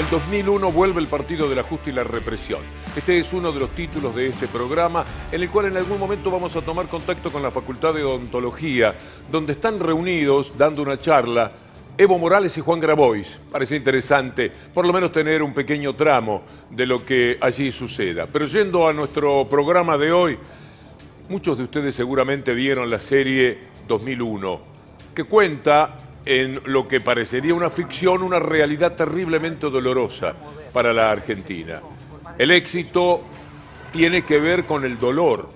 el 2001 vuelve el Partido del Ajuste y la Represión. Este es uno de los títulos de este programa, en el cual en algún momento vamos a tomar contacto con la Facultad de Odontología, donde están reunidos dando una charla Evo Morales y Juan Grabois. Parece interesante, por lo menos tener un pequeño tramo de lo que allí suceda. Pero yendo a nuestro programa de hoy, muchos de ustedes seguramente vieron la serie 2001, que cuenta en lo que parecería una ficción, una realidad terriblemente dolorosa para la Argentina. El éxito tiene que ver con el dolor.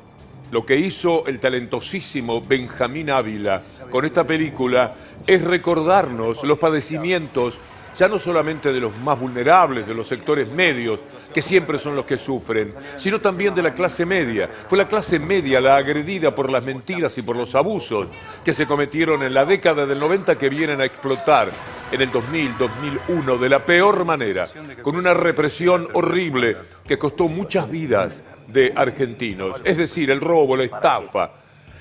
Lo que hizo el talentosísimo Benjamín Ávila con esta película es recordarnos los padecimientos ya no solamente de los más vulnerables, de los sectores medios, que siempre son los que sufren, sino también de la clase media. Fue la clase media la agredida por las mentiras y por los abusos que se cometieron en la década del 90 que vienen a explotar en el 2000, 2001 de la peor manera, con una represión horrible que costó muchas vidas de argentinos, es decir, el robo, la estafa,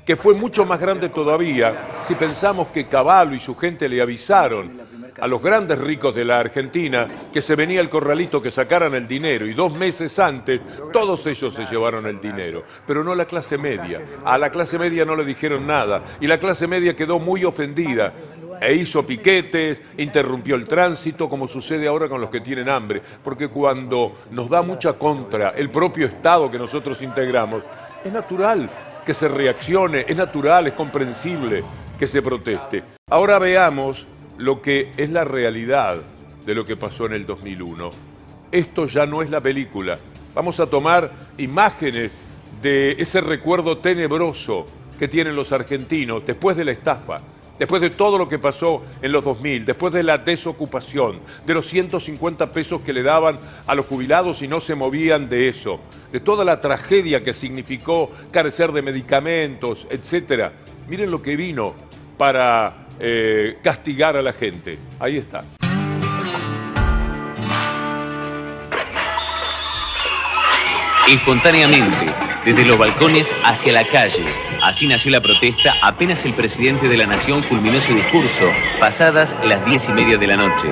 que fue mucho más grande todavía si pensamos que Caballo y su gente le avisaron a los grandes ricos de la Argentina que se venía el corralito que sacaran el dinero y dos meses antes todos ellos se llevaron el dinero, pero no la clase media. A la clase media no le dijeron nada y la clase media quedó muy ofendida e hizo piquetes, interrumpió el tránsito, como sucede ahora con los que tienen hambre, porque cuando nos da mucha contra el propio Estado que nosotros integramos, es natural que se reaccione, es natural, es comprensible que se proteste. Ahora veamos lo que es la realidad de lo que pasó en el 2001. Esto ya no es la película. Vamos a tomar imágenes de ese recuerdo tenebroso que tienen los argentinos después de la estafa, después de todo lo que pasó en los 2000, después de la desocupación, de los 150 pesos que le daban a los jubilados y no se movían de eso, de toda la tragedia que significó carecer de medicamentos, etc. Miren lo que vino para eh, castigar a la gente. Ahí está. Espontáneamente, desde los balcones hacia la calle. Así nació la protesta apenas el presidente de la nación culminó su discurso, pasadas las diez y media de la noche.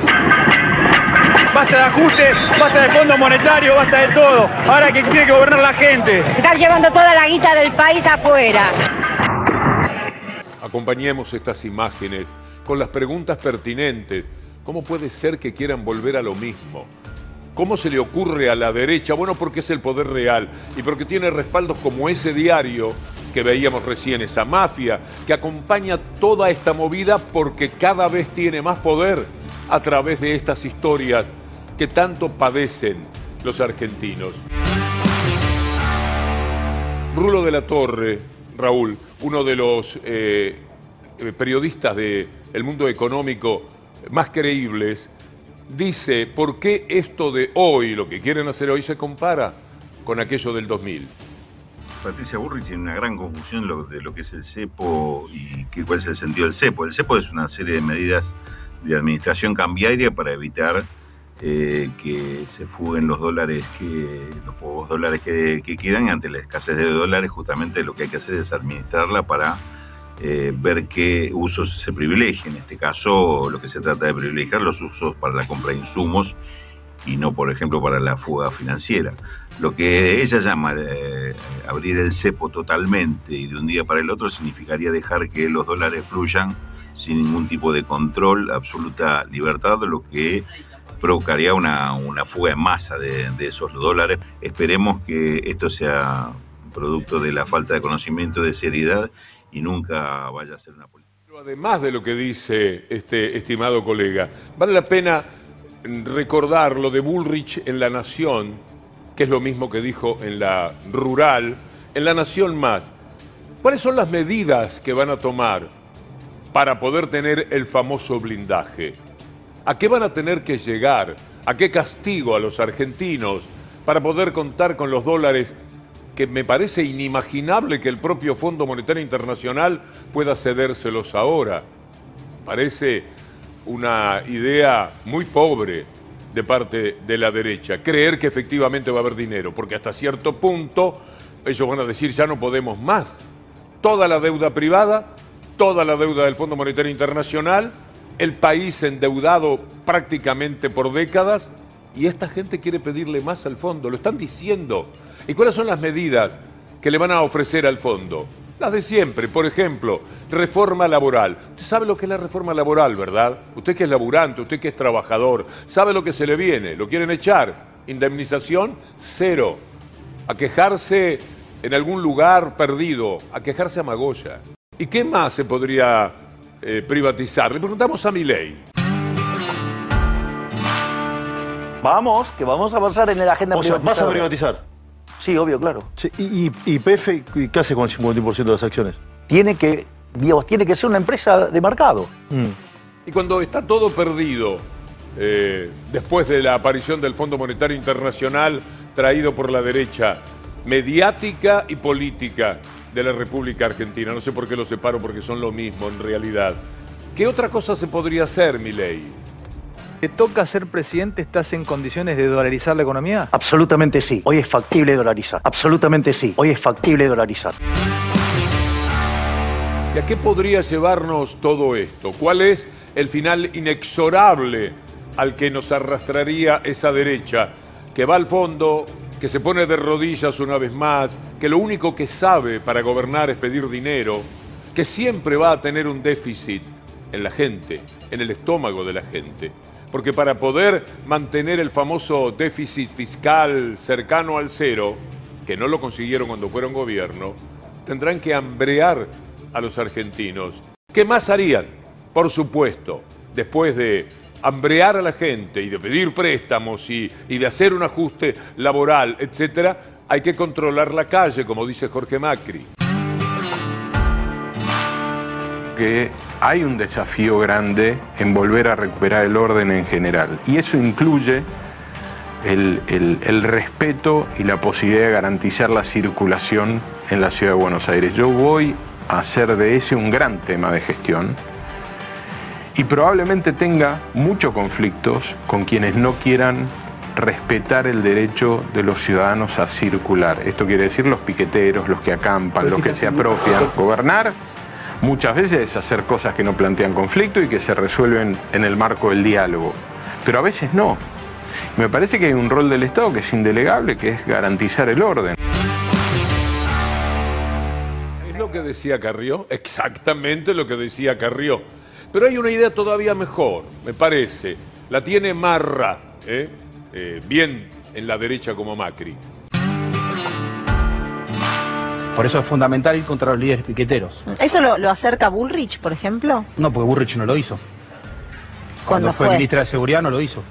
Basta de ajuste, basta de fondo monetario, basta de todo. Ahora que tiene que gobernar la gente. Están llevando toda la guita del país afuera. Acompañemos estas imágenes con las preguntas pertinentes. ¿Cómo puede ser que quieran volver a lo mismo? ¿Cómo se le ocurre a la derecha? Bueno, porque es el poder real y porque tiene respaldos como ese diario que veíamos recién, esa mafia que acompaña toda esta movida porque cada vez tiene más poder a través de estas historias que tanto padecen los argentinos. Rulo de la Torre, Raúl, uno de los eh, periodistas del mundo económico más creíbles, dice por qué esto de hoy, lo que quieren hacer hoy, se compara con aquello del 2000. Patricia Burrich tiene una gran confusión de lo que es el CEPO y cuál es el sentido del CEPO. El CEPO es una serie de medidas de administración cambiaria para evitar eh, que se fuguen los dólares que los pocos dólares que, que, quedan ante la escasez de dólares justamente lo que hay que hacer es administrarla para eh, ver qué usos se privilegian. En este caso lo que se trata de privilegiar los usos para la compra de insumos y no por ejemplo para la fuga financiera. Lo que ella llama eh, abrir el cepo totalmente y de un día para el otro significaría dejar que los dólares fluyan sin ningún tipo de control, absoluta libertad, lo que provocaría una, una fuga en masa de, esos dólares. Esperemos que esto sea producto de la falta de conocimiento, de seriedad y nunca vaya a ser una política. Además de lo que dice este estimado colega, vale la pena recordar lo de Bullrich en La Nación, que es lo mismo que dijo en la rural, en La Nación más. ¿Cuáles son las medidas que van a tomar para poder tener el famoso blindaje? ¿A qué van a tener que llegar? ¿A qué castigo a los argentinos para poder contar con los dólares que me parece inimaginable que el propio Fondo Monetario Internacional pueda cedérselos ahora? Parece una idea muy pobre de parte de la derecha, creer que efectivamente va a haber dinero, porque hasta cierto punto ellos van a decir ya no podemos más. Toda la deuda privada, toda la deuda del Fondo Monetario Internacional, el país endeudado prácticamente por décadas Y esta gente quiere pedirle más al fondo, lo están diciendo. ¿Y cuáles son las medidas que le van a ofrecer al fondo? Las de siempre, por ejemplo, reforma laboral. Usted sabe lo que es la reforma laboral, ¿verdad? Usted que es laburante, usted que es trabajador, sabe lo que se le viene, lo quieren echar. Indemnización, cero. A quejarse en algún lugar perdido, a quejarse a Magoya. ¿Y qué más se podría eh, privatizar? Le preguntamos a Milei. Vamos, que vamos a avanzar en la agenda O sea, vas a privatizar. Sí, obvio, claro. Sí, y, y, y PF, ¿qué hace con el 51% de las acciones? Tiene que, digamos, tiene que ser una empresa de mercado. Y cuando está todo perdido, eh, después de la aparición del Fondo Monetario Internacional traído por la derecha mediática y política de la República Argentina, no sé por qué lo separo porque son lo mismo en realidad, ¿qué otra cosa se podría hacer, Milei? ¿Te toca ser presidente? ¿Estás en condiciones de dolarizar la economía? Absolutamente sí. Hoy es factible dolarizar. Absolutamente sí. Hoy es factible dolarizar. ¿Y a qué podría llevarnos todo esto? ¿Cuál es el final inexorable al que nos arrastraría esa derecha que va al fondo, que se pone de rodillas una vez más, que lo único que sabe para gobernar es pedir dinero, que siempre va a tener un déficit en la gente, en el estómago de la gente? Porque para poder mantener el famoso déficit fiscal cercano al cero, que no lo consiguieron cuando fueron gobierno, tendrán que hambrear a los argentinos. ¿Qué más harían? Por supuesto, después de hambrear a la gente y de pedir préstamos y, y de hacer un ajuste laboral, etcétera, hay que controlar la calle, como dice Jorge Macri. que hay un desafío grande en volver a recuperar el orden en general. Y eso incluye el- el respeto y la posibilidad de garantizar la circulación en la ciudad de Buenos Aires. Yo voy a hacer de ese un gran tema de gestión y probablemente tenga muchos conflictos con quienes no quieran respetar el derecho de los ciudadanos a circular. Esto quiere decir los piqueteros, los que acampan, los que se apropian. Gobernar muchas veces es hacer cosas que no plantean conflicto y que se resuelven en el marco del diálogo. Pero a veces no. Me parece que hay un rol del Estado que es indelegable, que es garantizar el orden. Es lo que decía Carrió, exactamente lo que decía Carrió. Pero hay una idea todavía mejor, me parece. La tiene Marra, ¿eh? Eh, bien en la derecha como Macri. Por eso es fundamental ir contra los líderes piqueteros. ¿Eso lo, lo acerca Bullrich, por ejemplo? No, porque Burrich no lo hizo. Cuando ¿Cuándo fue, fue? ministra de Seguridad no lo hizo.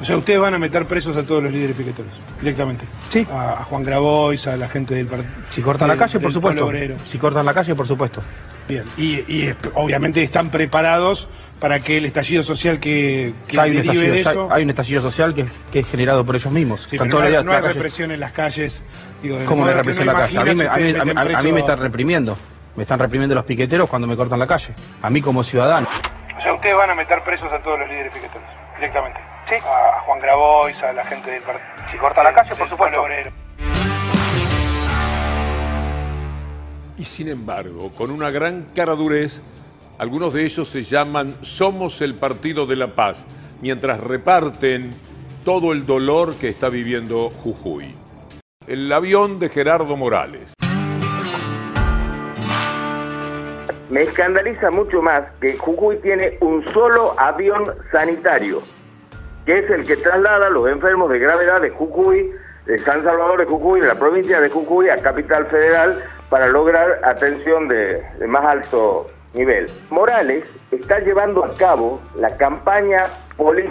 O sea, ustedes van a meter presos a todos los líderes piqueteros, directamente. Sí. A, a Juan Grabois, a la gente del partido. Si cortan la calle, por supuesto. Si cortan la calle, por supuesto. Bien. Y, y, obviamente están preparados para que el estallido social que, que Ya hay, un estallido, de ya eso. hay un estallido social que, que es generado por ellos mismos. Sí, no hay, no hay represión en las calles. Digo, de ¿Cómo represión en no la calle? A mí, me, a, mí, imaginas a mí- ustedes a mí meten me están reprimiendo. Me están reprimiendo los piqueteros cuando me cortan la calle. A mí como ciudadano. O sea, ustedes van a meter presos a todos los líderes piqueteros, directamente. Sí. A, Juan Grabois, a la gente del partido. Si cortan la calle, por supuesto. Y sin embargo, con una gran caradurez, algunos de ellos se llaman Somos el Partido de la Paz, mientras reparten todo el dolor que está viviendo Jujuy. El avión de Gerardo Morales. Me escandaliza mucho más que Jujuy tiene un solo avión sanitario, que es el que traslada a los enfermos de gravedad de Jujuy, de San Salvador de Jujuy, de la provincia de Jujuy a Capital Federal para lograr atención de, más alto nivel. Morales está llevando a cabo la campaña,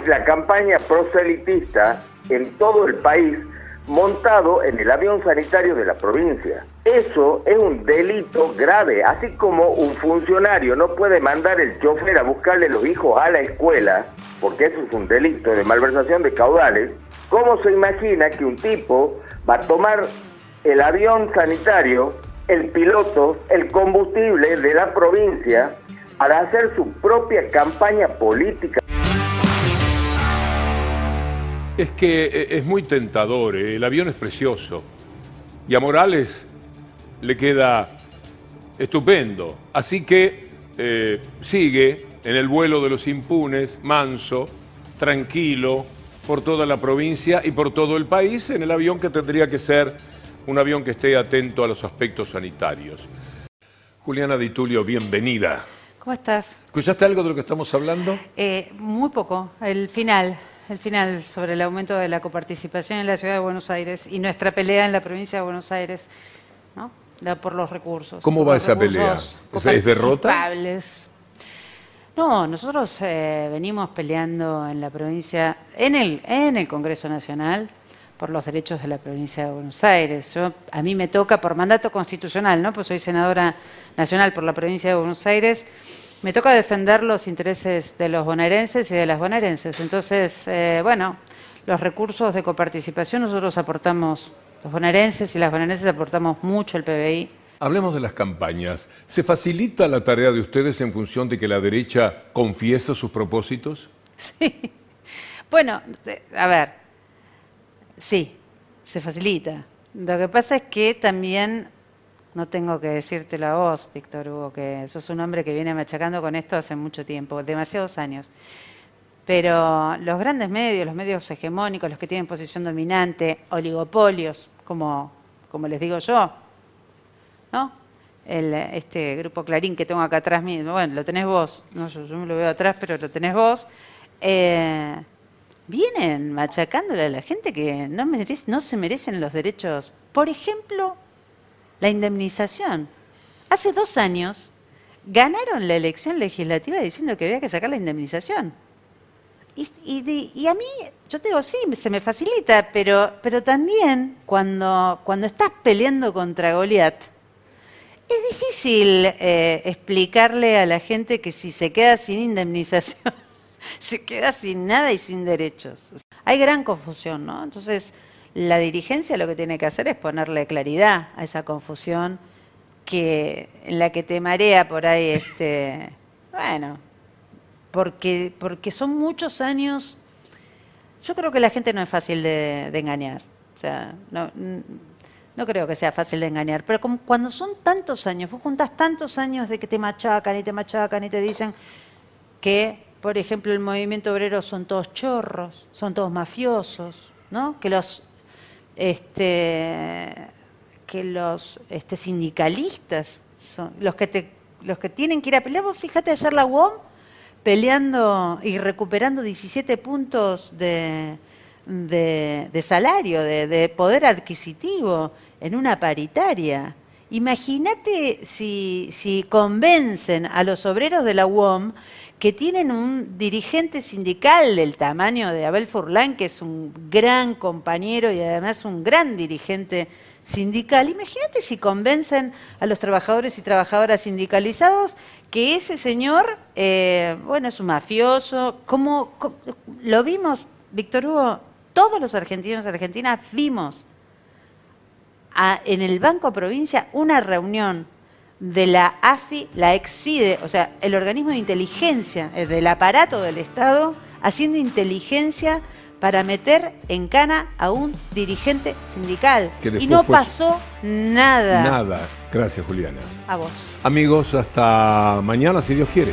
la campaña proselitista en todo el país montado en el avión sanitario de la provincia. Eso es un delito grave, así como un funcionario no puede mandar el chofer a buscarle los hijos a la escuela, porque eso es un delito de malversación de caudales. ¿Cómo se imagina que un tipo va a tomar el avión sanitario, el piloto, el combustible de la provincia para hacer su propia campaña política? Es que eh, es muy tentador, eh, el avión es precioso. Y a Morales le queda estupendo. Así que eh, sigue en el vuelo de los impunes, manso, tranquilo, por toda la provincia y por todo el país en el avión que tendría que ser un avión que esté atento a los aspectos sanitarios. Juliana Di Tulio, bienvenida. ¿Cómo estás? ¿Escuchaste algo de lo que estamos hablando? Eh, muy poco, el final, el final sobre el aumento de la coparticipación en la ciudad de Buenos Aires y nuestra pelea en la provincia de Buenos Aires, ¿no? La- por los recursos. ¿Cómo va esa pelea? ¿es derrota? No, nosotros eh, venimos peleando en la provincia, en el, en el Congreso Nacional, por los derechos de la provincia de Buenos Aires. Yo, a mí me toca por mandato constitucional, ¿no? Pues soy senadora nacional por la provincia de Buenos Aires. Me toca defender los intereses de los bonaerenses y de las bonaerenses. Entonces, eh, bueno, los recursos de coparticipación nosotros aportamos, los bonaerenses y las bonaerenses aportamos mucho el PBI. Hablemos de las campañas. ¿Se facilita la tarea de ustedes en función de que la derecha confiesa sus propósitos? Sí. Bueno, eh, a ver, sí, se facilita. Lo que pasa es que también, no tengo que decírtelo a vos, Víctor Hugo, que sos un hombre que viene machacando con esto hace mucho tiempo, demasiados años. Pero los grandes medios, los medios hegemónicos, los que tienen posición dominante, oligopolios, como, como les digo yo, ¿no? El, este grupo Clarín que tengo acá atrás mismo, bueno, lo tenés vos, no, yo, me lo veo atrás, pero lo tenés vos, eh, vienen machacándole a la gente que no, merece, no se merecen los derechos. Por ejemplo, la indemnización. Hace dos años ganaron la elección legislativa diciendo que había que sacar la indemnización. Y, y de- y a mí, yo te digo, sí, se me facilita, pero, pero también cuando, cuando estás peleando contra Goliat, es difícil eh, explicarle a la gente que si se queda sin indemnización, se queda sin nada y sin derechos. Hay gran confusión, ¿no? Entonces, la dirigencia lo que tiene que hacer es ponerle claridad a esa confusión que en la que te marea por ahí este bueno porque porque son muchos años yo creo que la gente no es fácil de, de engañar o sea no, no creo que sea fácil de engañar pero cuando son tantos años vos juntás tantos años de que te machacan y te machacan y te dicen que por ejemplo el movimiento obrero son todos chorros son todos mafiosos no que los este que los este, sindicalistas son los que te los que tienen que ir a pelear. Vos fíjate ayer la UOM peleando y recuperando 17 puntos de, de, salario, de, de poder adquisitivo en una paritaria. Imagínate si, si convencen a los obreros de la UOM que tienen un dirigente sindical del tamaño de Abel Furlan, que es un gran compañero y además un gran dirigente sindical. Imagínate si convencen a los trabajadores y trabajadoras sindicalizados que ese señor, eh, bueno, es un mafioso. ¿Cómo, cómo- lo vimos, Víctor Hugo? Todos los argentinos y argentinas vimos a- en el Banco Provincia una reunión de la AFI, la EXIDE, o sea, el organismo de inteligencia eh, del aparato del Estado, haciendo inteligencia para meter en cana a un dirigente sindical. Y no pasó nada. Nada. Gracias, Juliana. A vos. Amigos, hasta mañana, si Dios quiere.